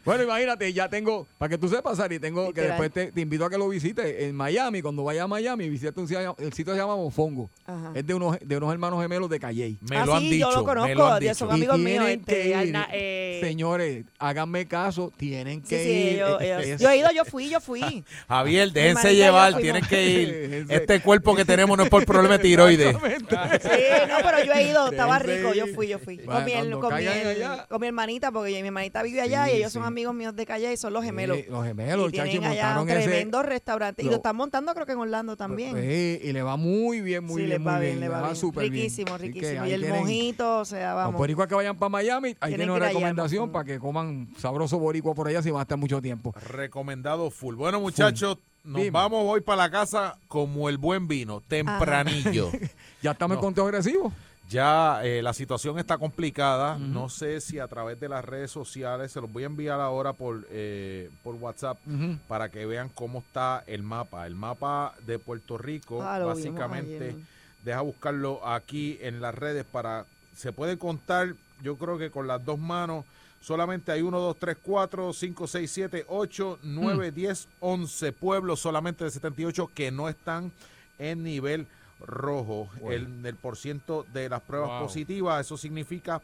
Bueno, imagínate, ya tengo, para que tú sepas, Sari, tengo que Literal. después te, te invito a que lo visites en Miami. Cuando vaya a Miami, visita un sitio, el sitio se llama Mofongo. Ajá. Es de unos, de unos hermanos gemelos de Calley. Me Ah, lo han sí, dicho. yo lo me lo conozco, han ya dicho. son amigos míos. tienen Este, que ir, Arna- eh, Señores, háganme caso, tienen que sí, ir. yo he ido, yo fui, yo fui. Javier, déjense llevar, tienen que ir. Este cuerpo que tenemos no es por problema de tiroides. Exactamente. Sí, no, pero yo he ido, estaba rico, yo fui, yo fui. Bueno, Con mi, cuando con, mi, caigan allá. con mi hermanita, porque mi hermanita vive allá Sí, y ellos son amigos míos de calle y son los gemelos. Sí, los gemelos, y chachi, tienen allá un montaron ese- tremendo restaurante. Y lo- están montando creo que en Orlando también. Sí, y le va muy bien, muy sí, bien, le va muy bien, le va bien. súper bien. Riquísimo, Así riquísimo. Y el tienen- mojito, o sea, Los vamos. boricuas que vayan para Miami, ahí Tienen una recomendación para que coman sabroso boricua por allá si van a estar mucho tiempo. Recomendado full. Bueno, muchachos, nos Dime. vamos hoy para la casa como el buen vino, tempranillo. Ya estamos en No. conteo agresivo. Ya eh, la situación está complicada. No sé si a través de las redes sociales, se los voy a enviar ahora por, eh, por WhatsApp Ujú. para que vean cómo está el mapa. El mapa de Puerto Rico, Ah, básicamente, deja buscarlo aquí en las redes para... Se puede contar yo creo que con las dos manos solamente hay 1, 2, 3, 4, 5, 6, 7, 8, 9, 10, 11 pueblos solamente de 78 que no están en nivel rojo. El, el por ciento de las pruebas Wow. positivas, eso significa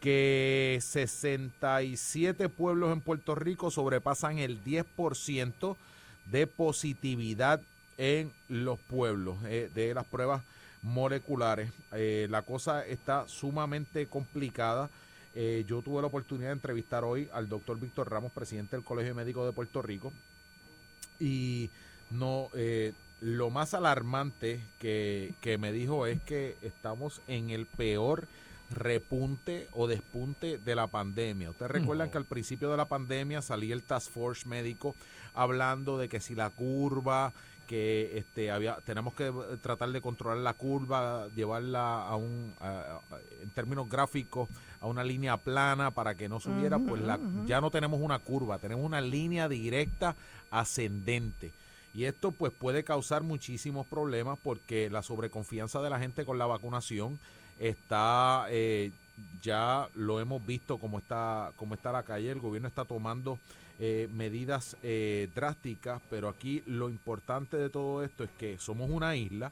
que 67 pueblos en Puerto Rico sobrepasan el 10% de positividad en los pueblos eh, de las pruebas moleculares. Eh, la cosa está sumamente complicada. Eh, yo tuve la oportunidad de entrevistar hoy al doctor Víctor Ramos, presidente del Colegio Médico de Puerto Rico, y no lo más alarmante que, que me dijo es que estamos en el peor repunte o despunte de la pandemia. Ustedes recuerdan que al principio de la pandemia salía el Task Force médico hablando de que si la curva que este había tenemos que tratar de controlar la curva, llevarla a un a- a- en términos gráficos a una línea plana para que no subiera, pues la, ya no tenemos una curva, tenemos una línea directa ascendente. Y esto pues puede causar muchísimos problemas porque la sobreconfianza de la gente con la vacunación está eh, ya lo hemos visto como está como está la calle. El gobierno está tomando eh, medidas eh, drásticas pero aquí lo importante de todo esto es que somos una isla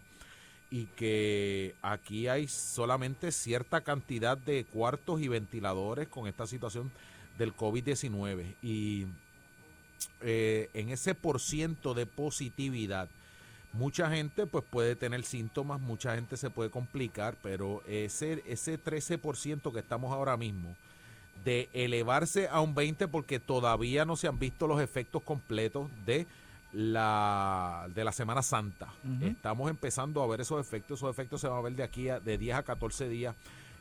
y que aquí hay solamente cierta cantidad de cuartos y ventiladores con esta situación del COVID-19 y eh, en ese por ciento de positividad mucha gente pues puede tener síntomas, mucha gente se puede complicar, pero ese, ese 13% que estamos ahora mismo, de elevarse a un 20% porque todavía no se han visto los efectos completos de la, de la Semana Santa. Estamos empezando a ver esos efectos, esos efectos se van a ver de aquí a de 10 a 14 días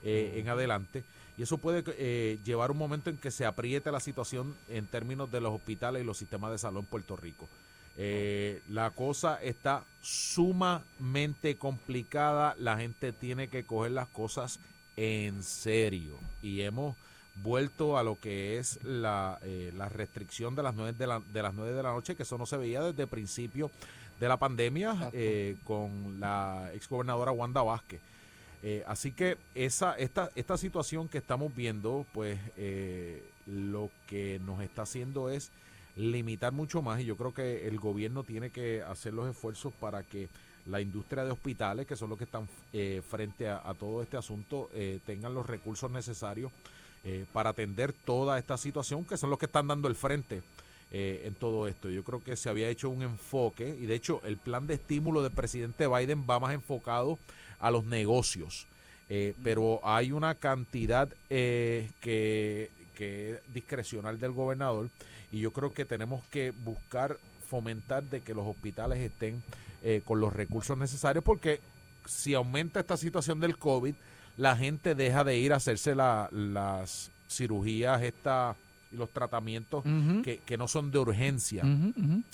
eh, en adelante. Y eso puede eh, llevar un momento en que se apriete la situación en términos de los hospitales y los sistemas de salud en Puerto Rico. Eh, la cosa está sumamente complicada. La gente tiene que coger las cosas en serio. Y hemos vuelto a lo que es la, eh, la restricción de las, 9 de, la, de las 9 de la noche, que eso no se veía desde el principio de la pandemia eh, con la exgobernadora Wanda Vázquez. Eh, así que esa, esta, esta situación que estamos viendo, pues eh, lo que nos está haciendo es limitar mucho más y yo creo que el gobierno tiene que hacer los esfuerzos para que la industria de hospitales, que son los que están eh, frente a, todo este asunto, eh, tengan los recursos necesarios eh, para atender toda esta situación, que son los que están dando el frente eh, en todo esto. Yo creo que se había hecho un enfoque y de hecho el plan de estímulo del presidente Biden va más enfocado a los negocios. Eh, pero hay una cantidad eh, que, que es discrecional del gobernador y yo creo que tenemos que buscar fomentar de que los hospitales estén eh, con los recursos necesarios porque si aumenta esta situación del COVID, la gente deja de ir a hacerse la- las cirugías esta, y los tratamientos que, que no son de urgencia.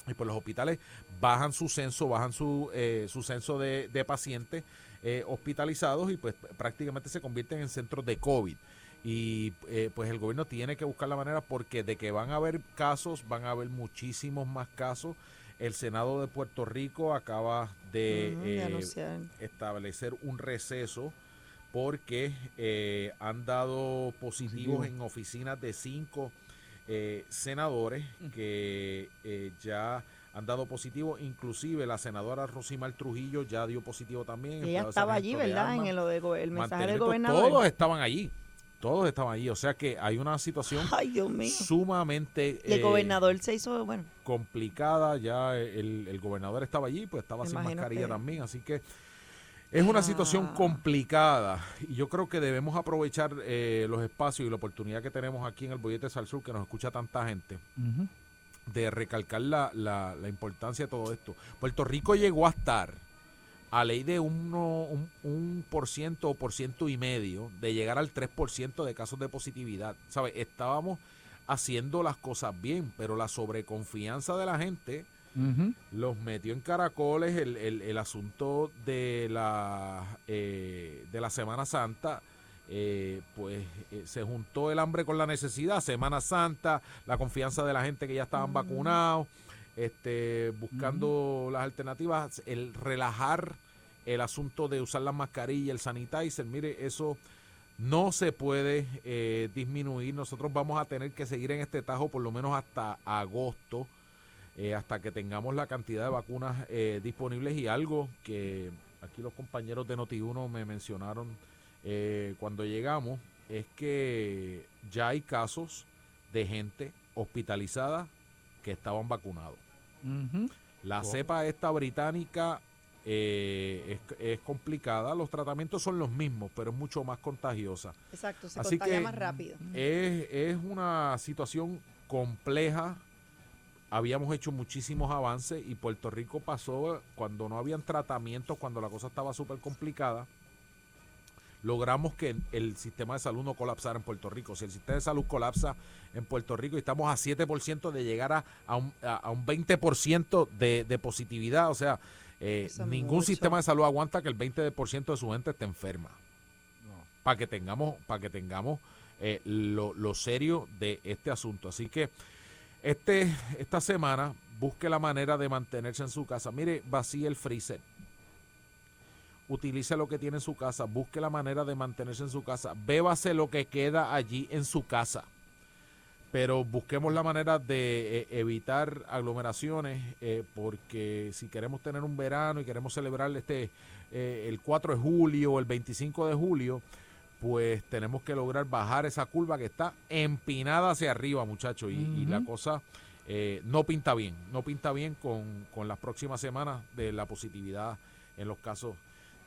Y pues los hospitales bajan su censo, bajan su, eh, su censo de, de pacientes eh, hospitalizados y pues prácticamente se convierten en centros de COVID. Y eh, pues el gobierno tiene que buscar la manera porque de que van a haber casos, van a haber muchísimos más casos. El Senado de Puerto Rico acaba de, eh, establecer un receso porque eh, han dado positivos Positivo. en oficinas de cinco eh, senadores que eh, ya han dado positivo, inclusive la senadora Rosimar Trujillo ya dio positivo también. Ella estaba allí, ¿verdad? armas. En el, el mensaje del gobernador. Todos estaban allí, todos estaban allí, o sea que hay una situación Ay, Dios mío. sumamente Y el eh, gobernador se hizo, bueno, complicada, ya el, el gobernador estaba allí, pues estaba Me sin mascarilla que- también, así que es una situación Ah. complicada y yo creo que debemos aprovechar eh, los espacios y la oportunidad que tenemos aquí en el Bollete Sal Sur, que nos escucha tanta gente, Ujú. De recalcar la, la- la importancia de todo esto. Puerto Rico llegó a estar a ley de uno, un, un por ciento o por ciento y medio de llegar al 3% de casos de positividad. ¿Sabes? Estábamos haciendo las cosas bien, pero la sobreconfianza de la gente los metió en caracoles el, el- el asunto de la eh, de la Semana Santa eh, pues eh, se juntó el hambre con la necesidad Semana Santa la confianza de la gente que ya estaban vacunados este buscando las alternativas el relajar el asunto de usar la mascarilla el sanitizer. Mire eso no se puede eh, disminuir. Nosotros vamos a tener que seguir en este tajo por lo menos hasta agosto, eh, hasta que tengamos la cantidad de vacunas eh, disponibles. Y algo que aquí los compañeros de Noti1 me mencionaron eh, cuando llegamos, es que ya hay casos de gente hospitalizada que estaban vacunados. La cepa esta británica eh, es, es complicada, los tratamientos son los mismos, pero es mucho más contagiosa. Exacto, se Así contagia que más rápido. Es, es una situación compleja. Habíamos hecho muchísimos avances y Puerto Rico pasó cuando no habían tratamientos, cuando la cosa estaba súper complicada. Logramos que el sistema de salud no colapsara en Puerto Rico. Si el sistema de salud colapsa en Puerto Rico y estamos a 7% de llegar a, a un, a- a un 20% de, de positividad, o sea, eh, ningún mucho. sistema de salud aguanta que el 20% de su gente esté enferma. Para que tengamos para que tengamos eh, lo, lo serio de este asunto. Así que este esta semana busque la manera de mantenerse en su casa. Mire vacíe el freezer utilice lo que tiene en su casa busque la manera de mantenerse en su casa bébase lo que queda allí en su casa. Pero busquemos la manera de eh, evitar aglomeraciones eh, porque si queremos tener un verano y queremos celebrar este eh, el 4 de julio o el 25 de julio pues tenemos que lograr bajar esa curva que está empinada hacia arriba muchachos y, y la cosa no pinta bien no pinta bien con, con las próximas semanas de la positividad en los casos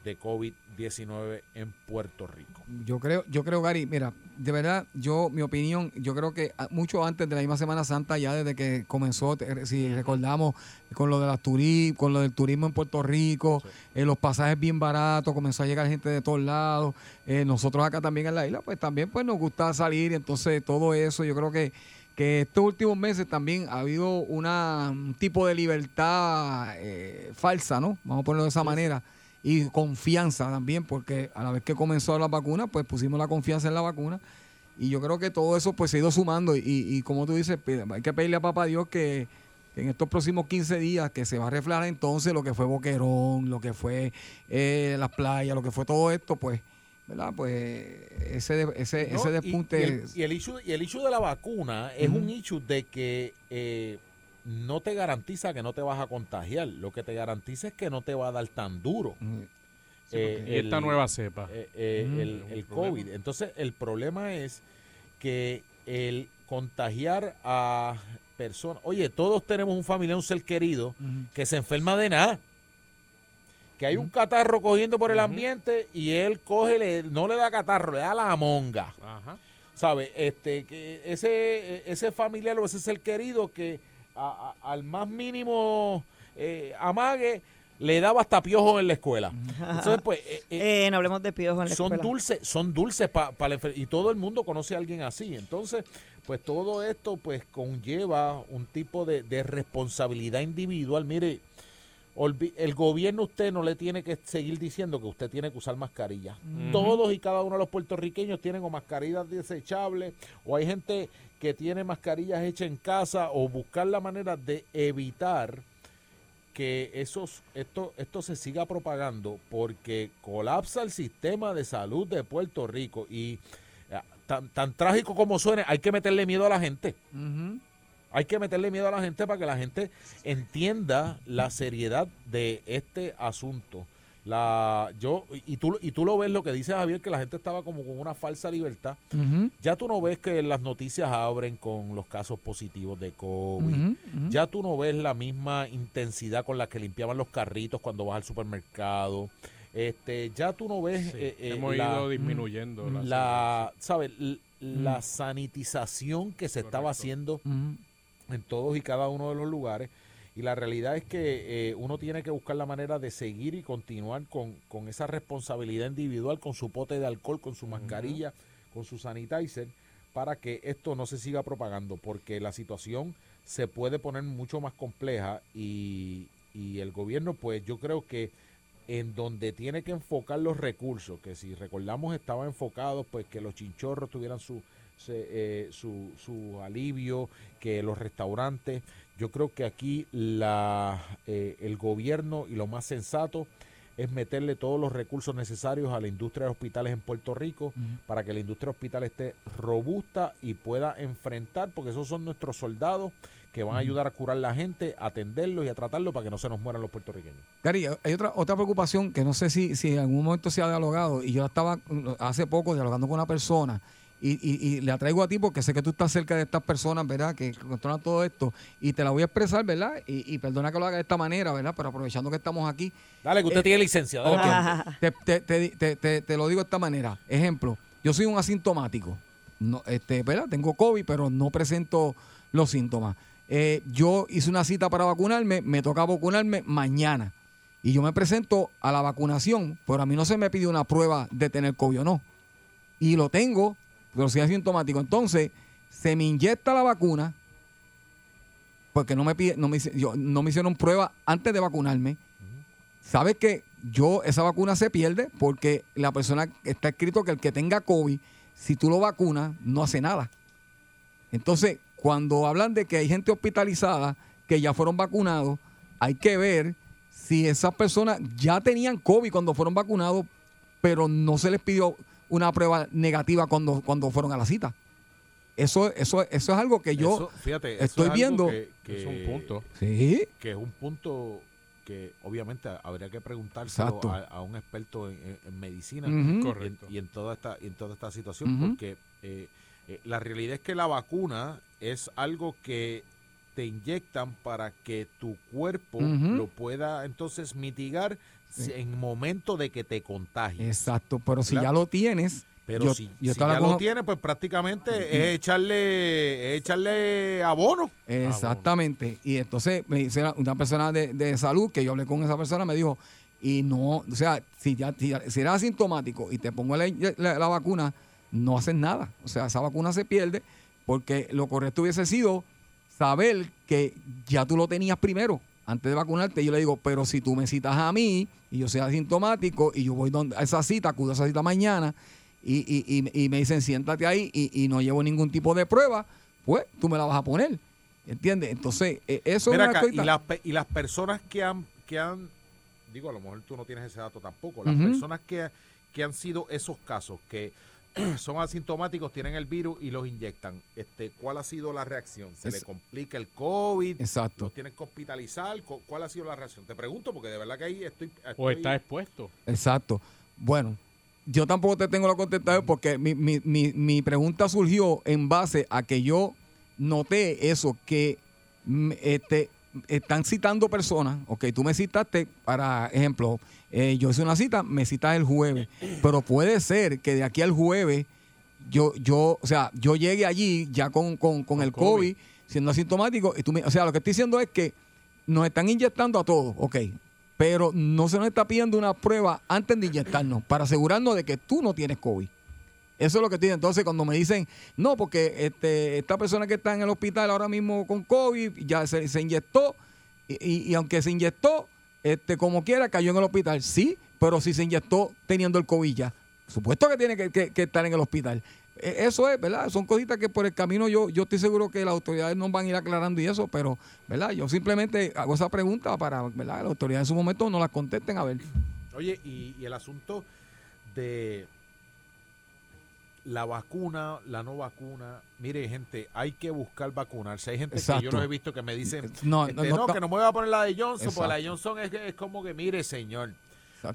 de COVID-19 en Puerto Rico. Yo creo, yo creo, Gary, mira, de verdad, yo, mi opinión, yo creo que ah, mucho antes de la misma Semana Santa, ya desde que comenzó, si recordamos, con lo de las turi con lo del turismo en Puerto Rico, eh, los pasajes bien baratos, comenzó a llegar gente de todos lados. eh, nosotros acá también en la isla, pues también pues nos gusta salir, entonces todo eso, yo creo que que estos últimos meses también ha habido una, un tipo de libertad eh, falsa, ¿no? Vamos a ponerlo de esa manera. Y confianza también, porque a la vez que comenzó la vacuna, pues pusimos la confianza en la vacuna. Y yo creo que todo eso pues se ha ido sumando. Y, y como tú dices, hay que pedirle a Papá Dios que, en estos próximos 15 días, que se va a reflejar entonces lo que fue Boquerón, lo que fue eh, las playas, lo que fue todo esto, pues, ¿verdad? Pues ese, ese, No, ese despunte... Y, el, y el issue, y el issue de la vacuna es un issue de que eh, no te garantiza que no te vas a contagiar. Lo que te garantiza es que no te va a dar tan duro. Sí, porque esta nueva cepa. eh, eh, Ujú. el. COVID. Entonces, el problema es que el contagiar a personas. Oye, todos tenemos un familiar, un ser querido que se enferma de nada. Que hay un catarro cogiendo por el ambiente y él coge, le- no le da catarro, le da la monga. Ajá. ¿Sabe? Este, que ese, ese familiar o ese ser querido que a- a- al más mínimo eh, amague le daba hasta piojo en la escuela. Entonces, pues, eh, eh, Eh, no hablemos de piojos en la son escuela. dulces, son dulces para y todo el mundo conoce a alguien así. Entonces, pues todo esto pues conlleva un tipo de, de responsabilidad individual. Mire, el gobierno usted no le tiene que seguir diciendo que usted tiene que usar mascarilla. Todos y cada uno de los puertorriqueños tienen o mascarillas desechables o hay gente que tiene mascarillas hechas en casa o buscar la manera de evitar que esos, esto, esto se siga propagando porque colapsa el sistema de salud de Puerto Rico y ah, tan, tan trágico como suene, hay que meterle miedo a la gente. Hay que meterle miedo a la gente para que la gente entienda la seriedad de este asunto. La, yo, y tú, y tú lo ves lo que dice Javier, que la gente estaba como con una falsa libertad. Ya tú no ves que las noticias abren con los casos positivos de COVID. Ya tú no ves la misma intensidad con la que limpiaban los carritos cuando vas al supermercado. Este, ya tú no ves eh, eh, hemos la, ido disminuyendo la la, La sanitización que se estaba haciendo en todos y cada uno de los lugares. Y la realidad es que eh, uno tiene que buscar la manera de seguir y continuar con, con esa responsabilidad individual, con su pote de alcohol, con su mascarilla, con su sanitizer, para que esto no se siga propagando, porque la situación se puede poner mucho más compleja y, y el gobierno, pues yo creo que en donde tiene que enfocar los recursos, que si recordamos estaban enfocados, pues que los chinchorros tuvieran su, se- eh, su, su alivio, que los restaurantes, yo creo que aquí la, eh, el gobierno y lo más sensato es meterle todos los recursos necesarios a la industria de hospitales en Puerto Rico para que la industria hospital esté robusta y pueda enfrentar, porque esos son nuestros soldados que van a ayudar a curar la gente, a atenderlos y a tratarlos para que no se nos mueran los puertorriqueños. Gary, hay otra, otra preocupación que no sé si, si en algún momento se ha dialogado, y yo estaba mm, hace poco dialogando con una persona, y, y, y la traigo a ti porque sé que tú estás cerca de estas personas, ¿verdad? Que controlan todo esto, y te la voy a expresar, ¿verdad? Y, y perdona que lo haga de esta manera, ¿verdad? Pero aprovechando que estamos aquí. Dale, que usted Eh, tiene licencia. dale. Ok. Te, te- te- te- te- te lo digo de esta manera. Ejemplo, yo soy un asintomático. No, este, ¿verdad? Tengo COVID, pero no presento los síntomas. Eh, yo hice una cita para vacunarme, me toca vacunarme mañana. Y yo me presento a la vacunación, pero a mí no se me pide una prueba de tener COVID o no. Y lo tengo, pero soy asintomático. Entonces, se me inyecta la vacuna, porque no me, pide, no me, no me hicieron prueba antes de vacunarme. ¿Sabes que yo, esa vacuna se pierde porque la persona está escrito que el que tenga COVID, si tú lo vacunas, no hace nada. Entonces, cuando hablan de que hay gente hospitalizada que ya fueron vacunados, hay que ver si esas personas ya tenían COVID cuando fueron vacunados, pero no se les pidió una prueba negativa cuando, cuando fueron a la cita. Eso, eso, eso es algo que yo Eso, fíjate, eso estoy es viendo. que- que- Es un punto. Sí. Que es un punto que obviamente habría que preguntárselo a, a un experto en, medicina Ujú. y en- Correcto. y, en, toda esta y en toda esta situación porque eh, eh, la realidad es que la vacuna es algo que te inyectan para que tu cuerpo lo pueda entonces mitigar en momento de que te contagies. Exacto, pero si ya lo tienes, Pero yo, si, yo si estaba ya lo tienes, pues prácticamente es echarle, es echarle abono. Exactamente. Y entonces me dice una- persona de, de salud que yo hablé con esa persona, me dijo, y no, o sea, si ya si, si eres asintomático y te pongo la, la- la vacuna, no haces nada. O sea, esa vacuna se pierde porque lo correcto hubiese sido saber que ya tú lo tenías primero antes de vacunarte. Yo le digo, pero si tú me citas a mí y yo soy asintomático y yo voy donde, a esa cita, acudo a esa cita mañana y, y- y- y me dicen siéntate ahí y, no llevo ningún tipo de prueba, pues tú me la vas a poner. ¿Entiendes? Entonces, eh, eso Mira es una acá, y las, y las personas que han, que han, digo, a lo mejor tú no tienes ese dato tampoco, las personas que, que han sido esos casos, que son asintomáticos, tienen el virus y los inyectan, este, ¿cuál ha sido la reacción? ¿Se le complica el COVID? Exacto. ¿Los tienen que hospitalizar? Cu- ¿Cuál ha sido la reacción? Te pregunto porque de verdad que ahí estoy... O está expuesto. Exacto. Bueno, yo tampoco te tengo la contestación porque mi, mi, mi, mi pregunta surgió en base a que yo noté eso, que mm, este, están citando personas, ok, tú me citaste, para ejemplo, eh, yo hice una cita, me citas el jueves, pero puede ser que de aquí al jueves yo, yo, o sea, yo llegue allí ya con, con, con el COVID, siendo asintomático, y tú me- o sea, lo que estoy diciendo es que nos están inyectando a todos, ok, pero no se nos está pidiendo una prueba antes de inyectarnos para asegurarnos de que tú no tienes COVID. Eso es lo que tiene. Entonces, cuando me dicen, no, porque este, esta persona que está en el hospital ahora mismo con COVID ya se, inyectó, y, aunque se inyectó, este, como quiera, cayó en el hospital. Sí, pero si se inyectó teniendo el COVID ya. Supuesto que tiene que, estar en el hospital. E- Eso es, ¿verdad? Son cositas que por el camino yo, yo estoy seguro que las autoridades nos van a ir aclarando y eso, pero, ¿verdad? Yo simplemente hago esa pregunta para, ¿verdad? Las autoridades en su momento no las contesten a ver. Oye, y el asunto de la vacuna, la no vacuna. Mire, gente, hay que buscar vacunarse. Hay gente que yo los he visto que me dicen, No, este, no, no, no, que no me voy a poner la de Johnson, porque la de. Johnson es, es como que, mire, señor,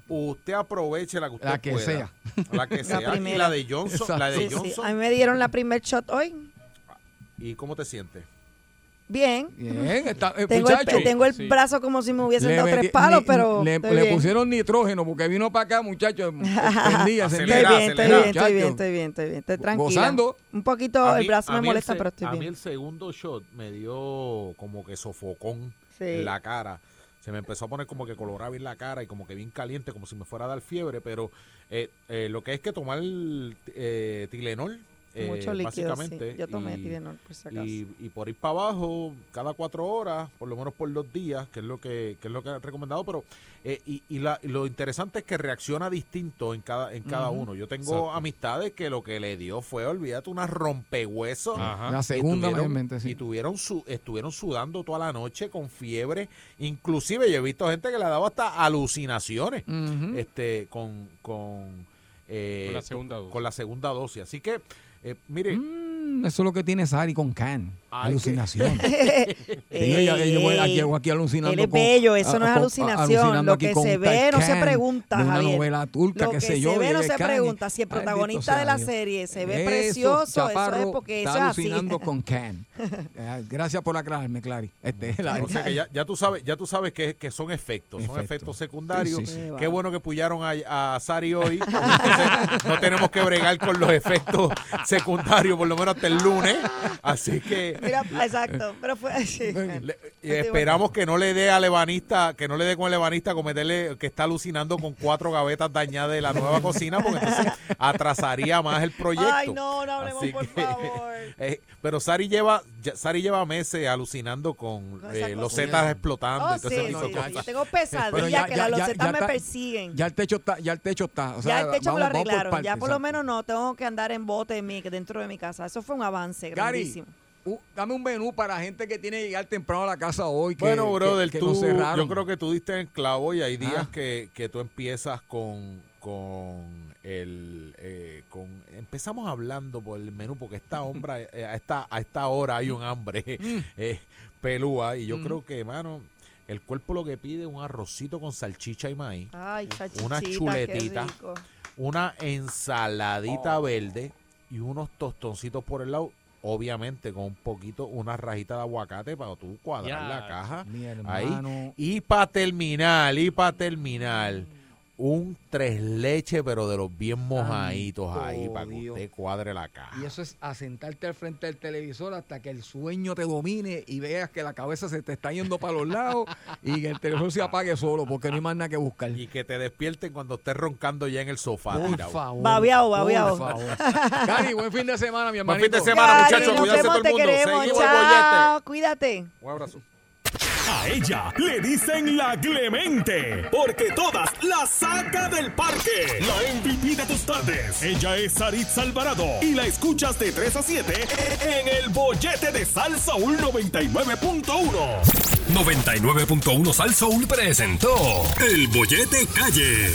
usted aproveche la que usted La que pueda. sea. La que La sea. y primera. la de Johnson, la de Sí, sí. Johnson. A mí me dieron la primer shot hoy. ¿Y cómo te sientes? Bien. Bien, está- eh, tengo el, muchacho. tengo el Sí. brazo como si me hubiesen Le dado tres palos, ni- pero le, bien. pusieron nitrógeno porque vino para acá, muchachos. Estoy bien, estoy bien, estoy bien, estoy bien, estoy bien, estoy tranquila. Gozando. Un poquito A el mí- brazo me el molesta, se- pero estoy A mí bien. el segundo shot me dio como que sofocón Sí. en la cara. Se me empezó a poner como que colorado en la cara y como que bien caliente, como si me fuera a dar fiebre. Pero eh, eh, lo que es que tomar eh, Tilenol eh, Mucho líquido, básicamente. sí. Yo tomé y- Tylenol, por si acaso. y, y por ir para abajo cada cuatro horas, por lo menos por dos días, que es lo que, que es lo que han recomendado, pero eh, y, y la- y lo interesante es que reacciona distinto en cada, en cada uno. Yo tengo Exacto. amistades que lo que le dio fue, olvídate, una rompehuesos. Ajá. La Y segunda tuvieron- mayormente, sí. Y tuvieron su, estuvieron sudando toda la noche con fiebre. Inclusive yo he visto gente que le ha dado hasta alucinaciones este, con, con, eh, Con la segunda dosis. con la segunda dosis. Así que, eh, mire, Mm, eso es lo que tiene Sari con Can. Ay, Alucinación. Ella, aquí, aquí alucinando. Él es con- bello, eso a- no es alucinación. Lo que se ve no se pregunta, de una Javier. novela turca, Lo qué que sé yo. se ve no se pregunta. Si el protagonista de la Dios. serie se ve Eso, precioso, eso es porque está eso es así. alucinando con Can. Eh, Gracias por aclararme, Clary. Este, la- O sea que ya, ya tú sabes, ya tú sabes que, que son efectos, son Efectos. secundarios. Sí, sí, sí. Qué bueno que pullaron a, a Sari hoy. Entonces, no tenemos que bregar con los efectos secundarios, por lo menos hasta el lunes. Así que Mira, exacto. Pero fue sí. le- y esperamos que no le dé al ebanista, que no le dé con el ebanista cometerle que está alucinando con cuatro gavetas dañadas de la nueva cocina, porque entonces atrasaría más el proyecto. Ay, no, no hablemos, Así por que- favor. Eh, pero Sari lleva, ya- Sari lleva meses alucinando con eh, los cocina. zetas explotando Oh, y todo sí, ese tipo de sí, cosas. Yo tengo pesadillas ya- que ya- las ya- losetas ya me está- persiguen. Ya el techo está, ya el techo está. O sea, ya el techo me lo por arreglaron. ya por lo menos no tengo que andar en bote en mi, dentro de mi casa. Eso fue un avance Gary, grandísimo. u- dame un menú para gente que tiene que llegar temprano a la casa hoy. Que, Bueno, que- brother, que, tú, nos cerraron. yo creo que tú diste en el clavo y hay días Ah. que, que tú empiezas con, con el... eh, con Empezamos hablando por el menú porque esta, hombre, eh, a, esta, a esta hora hay un hambre eh, pelúa y yo Mm. creo que, mano, el cuerpo lo que pide es un arrocito con salchicha y maíz, Ay, una chuletita, una ensaladita Oh. verde y unos tostoncitos por el lado. Obviamente con un poquito, una rajita de aguacate para tú cuadrar la caja. Ahí. Y para terminar, y para terminar, un tres leche, pero de los bien mojaditos ahí, para que Dios. usted cuadre la caja. Y eso es asentarte al frente del televisor hasta que el sueño te domine y veas que la cabeza se te está yendo para los lados y que el televisor se apague solo porque no hay más nada que buscar. Y que te despierten cuando estés roncando ya en el sofá. Por tirado. favor. Babeado, por babeado. favor. Cari, buen fin de semana, mi Buen hermanito. fin de semana, muchachos. vemos, todo el te mundo. queremos. Seguimos el Chao, cuídate. Un abrazo. A ella le dicen la Clemente, porque todas la saca del parque. La MVP de tus tardes. Ella es Saritza Alvarado y la escuchas de 3 a 7 en el bollete de Salsa 99.1. 99.1 Sal Soul presentó El Bollete Calle.